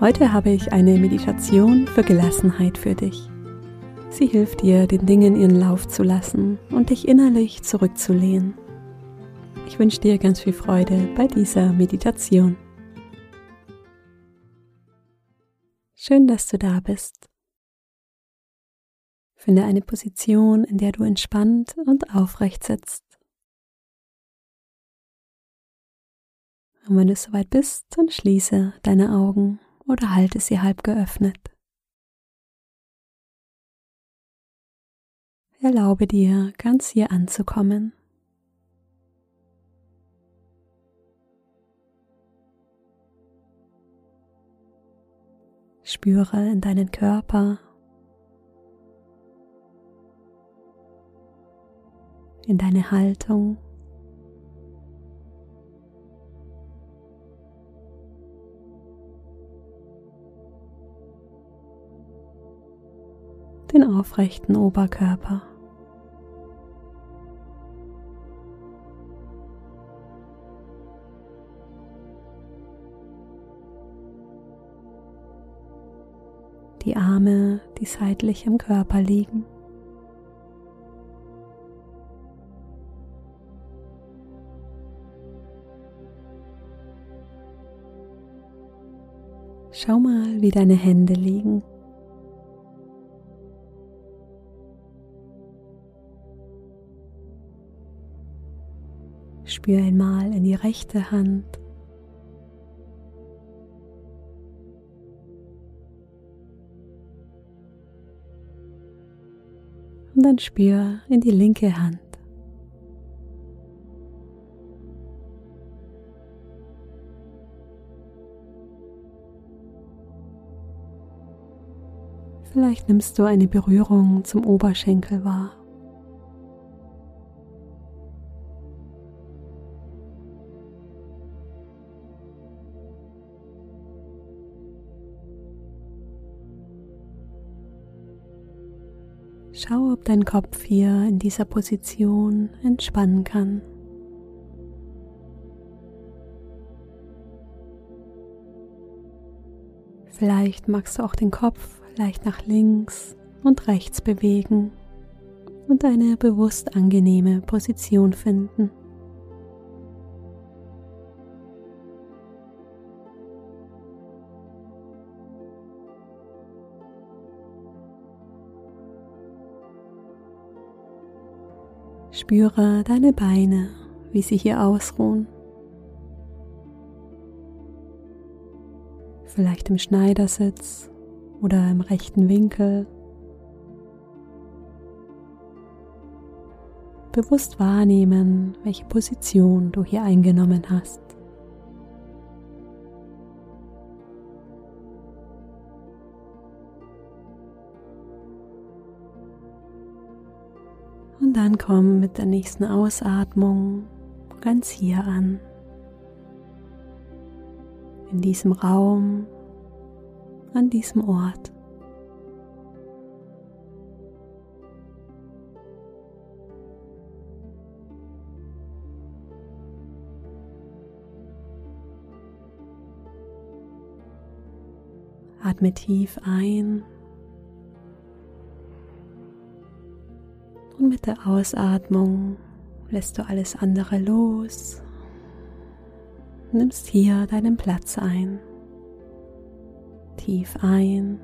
Heute habe ich eine Meditation für Gelassenheit für dich. Sie hilft dir, den Dingen ihren Lauf zu lassen und dich innerlich zurückzulehnen. Ich wünsche dir ganz viel Freude bei dieser Meditation. Schön, dass du da bist. Finde eine Position, in der du entspannt und aufrecht sitzt. Und wenn du soweit bist, dann schließe deine Augen oder halte sie halb geöffnet. Erlaube dir, ganz hier anzukommen. Spüre in deinen Körper, in deine Haltung. Den aufrechten Oberkörper. Die Arme, die seitlich im Körper liegen. Schau mal, wie deine Hände liegen. Spür einmal in die rechte Hand. Und dann spür in die linke Hand. Vielleicht nimmst du eine Berührung zum Oberschenkel wahr. Schau, ob dein Kopf hier in dieser Position entspannen kann. Vielleicht magst du auch den Kopf leicht nach links und rechts bewegen und eine bewusst angenehme Position finden. Spüre deine Beine, wie sie hier ausruhen. Vielleicht im Schneidersitz oder im rechten Winkel. Bewusst wahrnehmen, welche Position du hier eingenommen hast. Und dann komm mit der nächsten Ausatmung ganz hier an. In diesem Raum, an diesem Ort. Atme tief ein Und mit der Ausatmung lässt du alles andere los. Nimmst hier deinen Platz ein. Tief ein.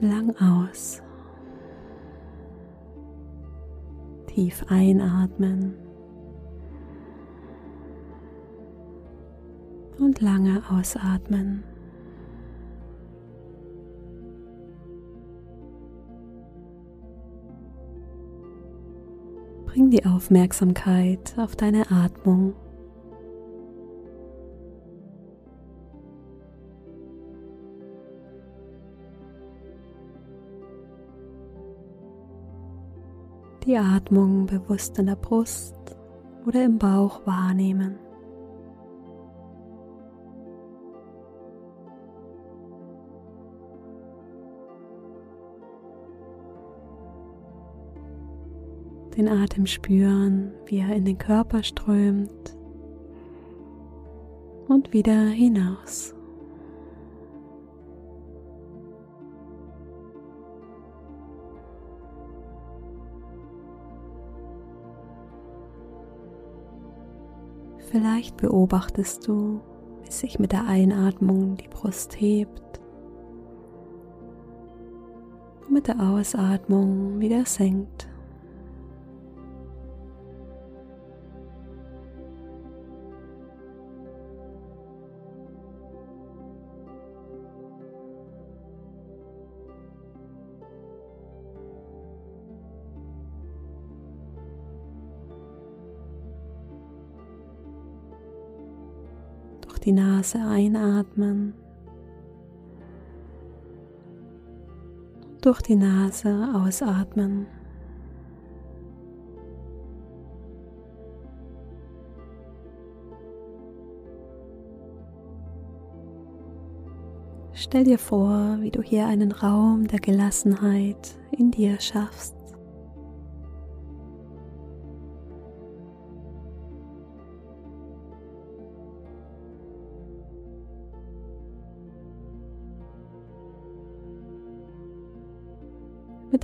Lang aus. Tief einatmen. Und lange ausatmen. Bring die Aufmerksamkeit auf deine Atmung. Die Atmung bewusst in der Brust oder im Bauch wahrnehmen. Den Atem spüren, wie er in den Körper strömt und wieder hinaus. Vielleicht beobachtest du, wie sich mit der Einatmung die Brust hebt und mit der Ausatmung wieder senkt. Die Nase einatmen, durch die Nase ausatmen. Stell dir vor, wie du hier einen Raum der Gelassenheit in dir schaffst.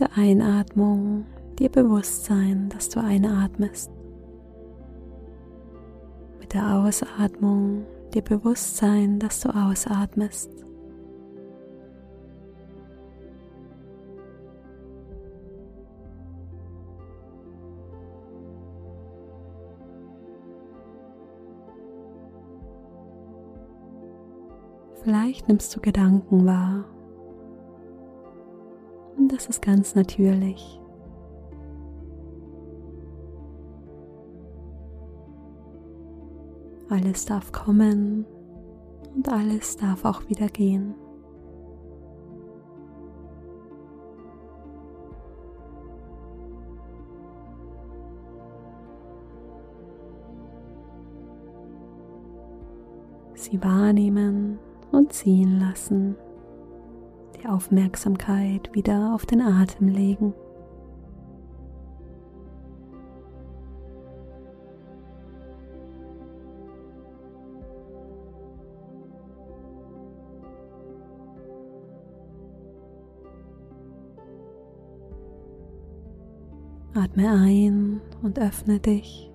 Der Einatmung dir bewusst sein, dass du einatmest. Mit der Ausatmung dir bewusst sein, dass du ausatmest. Vielleicht nimmst du Gedanken wahr und das ist ganz natürlich. Alles darf kommen und alles darf auch wieder gehen. Sie wahrnehmen und ziehen lassen die Aufmerksamkeit wieder auf den Atem legen. Atme ein und öffne dich.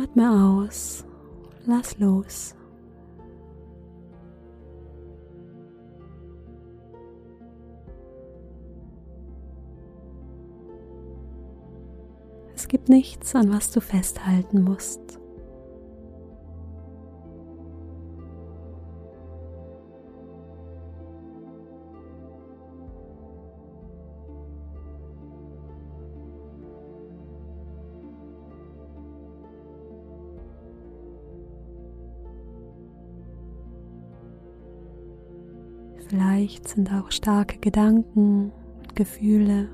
Atme aus, lass los. Nichts, an was du festhalten musst. Vielleicht sind auch starke Gedanken und Gefühle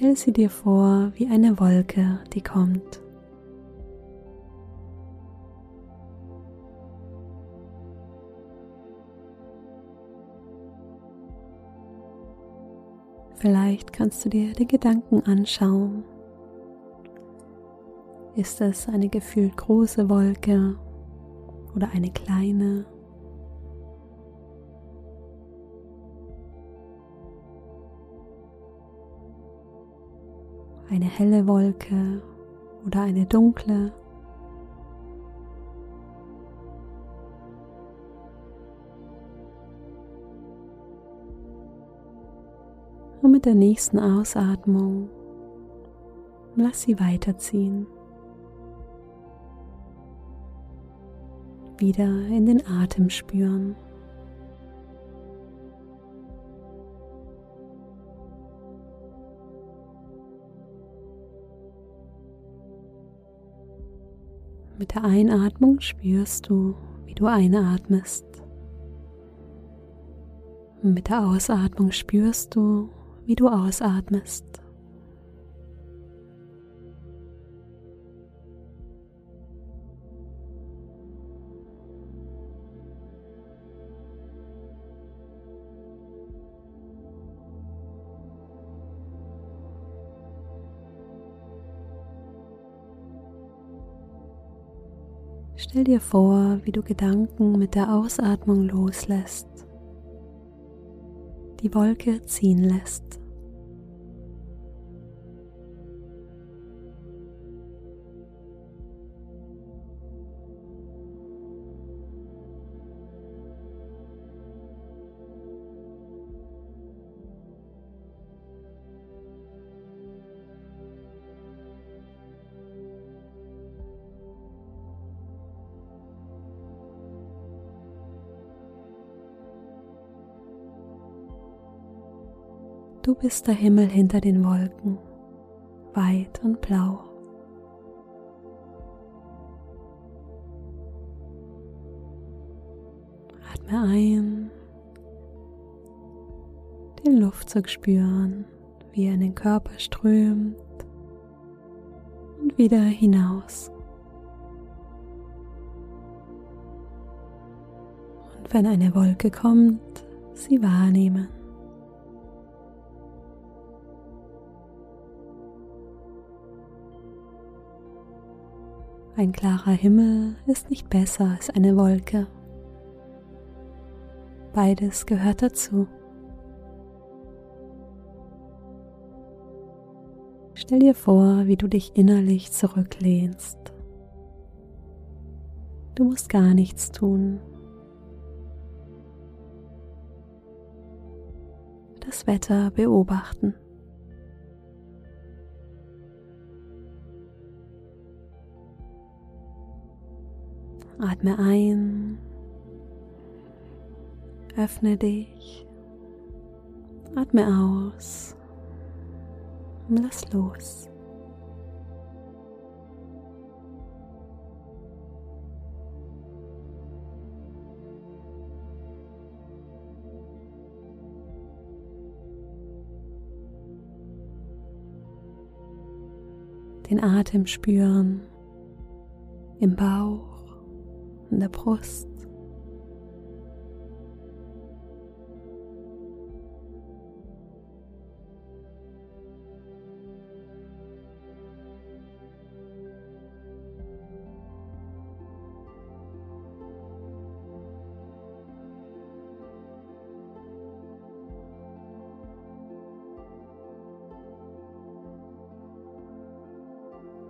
Stell sie dir vor wie eine Wolke, die kommt. Vielleicht kannst du dir die Gedanken anschauen. Ist es eine gefühlt große Wolke oder eine kleine? Eine helle Wolke oder eine dunkle. Und mit der nächsten Ausatmung lass sie weiterziehen. Wieder in den Atem spüren. Mit der Einatmung spürst du, wie du einatmest. Mit der Ausatmung spürst du, wie du ausatmest. Stell dir vor, wie du Gedanken mit der Ausatmung loslässt, die Wolke ziehen lässt. Du bist der Himmel hinter den Wolken, weit und blau. Atme ein, den Luftzug spüren, wie er in den Körper strömt und wieder hinaus. Und wenn eine Wolke kommt, sie wahrnehmen. Ein klarer Himmel ist nicht besser als eine Wolke. Beides gehört dazu. Stell dir vor, wie du dich innerlich zurücklehnst. Du musst gar nichts tun. Das Wetter beobachten. Atme ein, öffne dich, atme aus. Lass los. Den Atem spüren. Im Bauch in der Brust.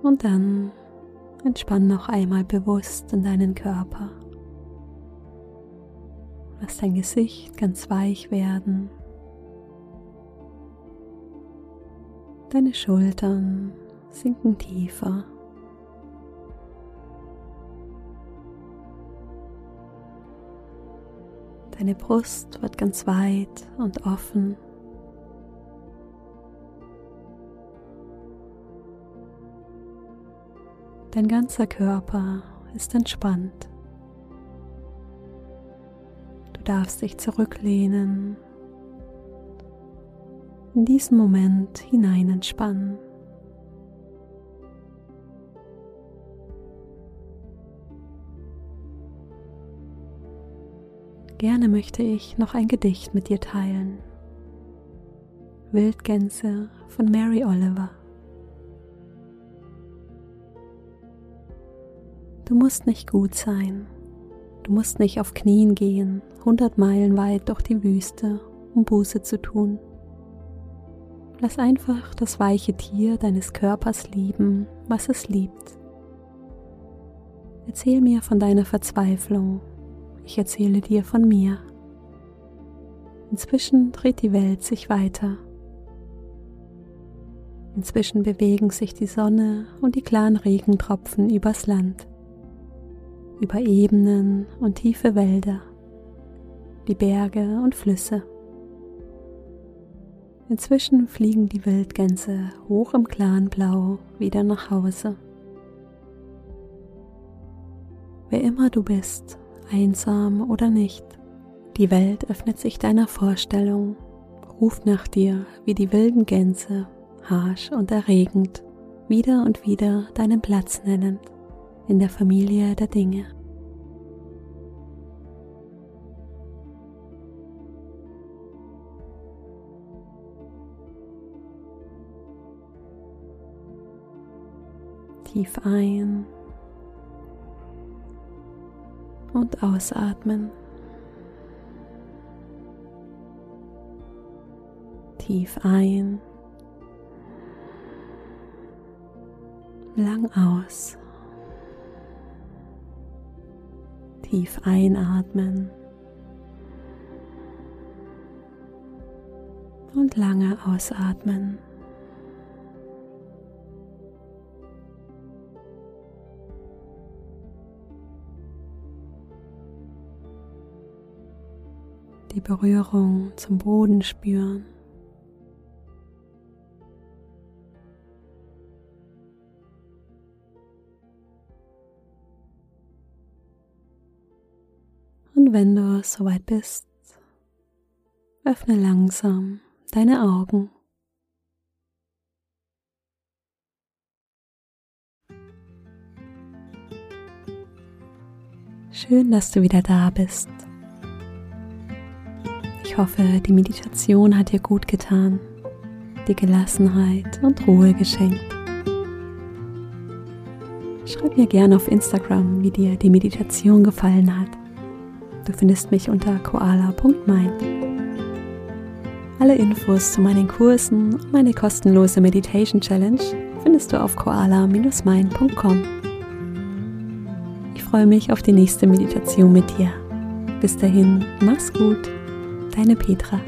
Und dann Entspann noch einmal bewusst in deinen Körper. Lass dein Gesicht ganz weich werden. Deine Schultern sinken tiefer. Deine Brust wird ganz weit und offen. Dein ganzer Körper ist entspannt. Du darfst dich zurücklehnen, in diesen Moment hinein entspannen. Gerne möchte ich noch ein Gedicht mit dir teilen. Wildgänse von Mary Oliver. Du musst nicht gut sein. Du musst nicht auf Knien gehen, hundert Meilen weit durch die Wüste, um Buße zu tun. Lass einfach das weiche Tier deines Körpers lieben, was es liebt. Erzähl mir von deiner Verzweiflung. Ich erzähle dir von mir. Inzwischen dreht die Welt sich weiter. Inzwischen bewegen sich die Sonne und die klaren Regentropfen übers Land über Ebenen und tiefe Wälder, die Berge und Flüsse. Inzwischen fliegen die Wildgänse hoch im klaren Blau wieder nach Hause. wer immer du bist, einsam oder nicht. Die Welt öffnet sich deiner Vorstellung, ruft nach dir wie die wilden Gänse, harsch und erregend, wieder und wieder deinen Platz nennend in der Familie der Dinge. Tief ein und ausatmen. Tief ein, lang aus. Tief einatmen und lange ausatmen. die Berührung zum Boden spüren. Wenn du soweit bist, öffne langsam deine Augen. Schön, dass du wieder da bist. Ich hoffe, die Meditation hat dir gut getan, die Gelassenheit und Ruhe geschenkt. Schreib mir gerne auf Instagram, wie dir die Meditation gefallen hat. Du findest mich unter koala.mind. Alle Infos zu meinen Kursen und meine kostenlose Meditation Challenge findest du auf koala-mind.com. Ich freue mich auf die nächste Meditation mit dir. Bis dahin, mach's gut deine Petra.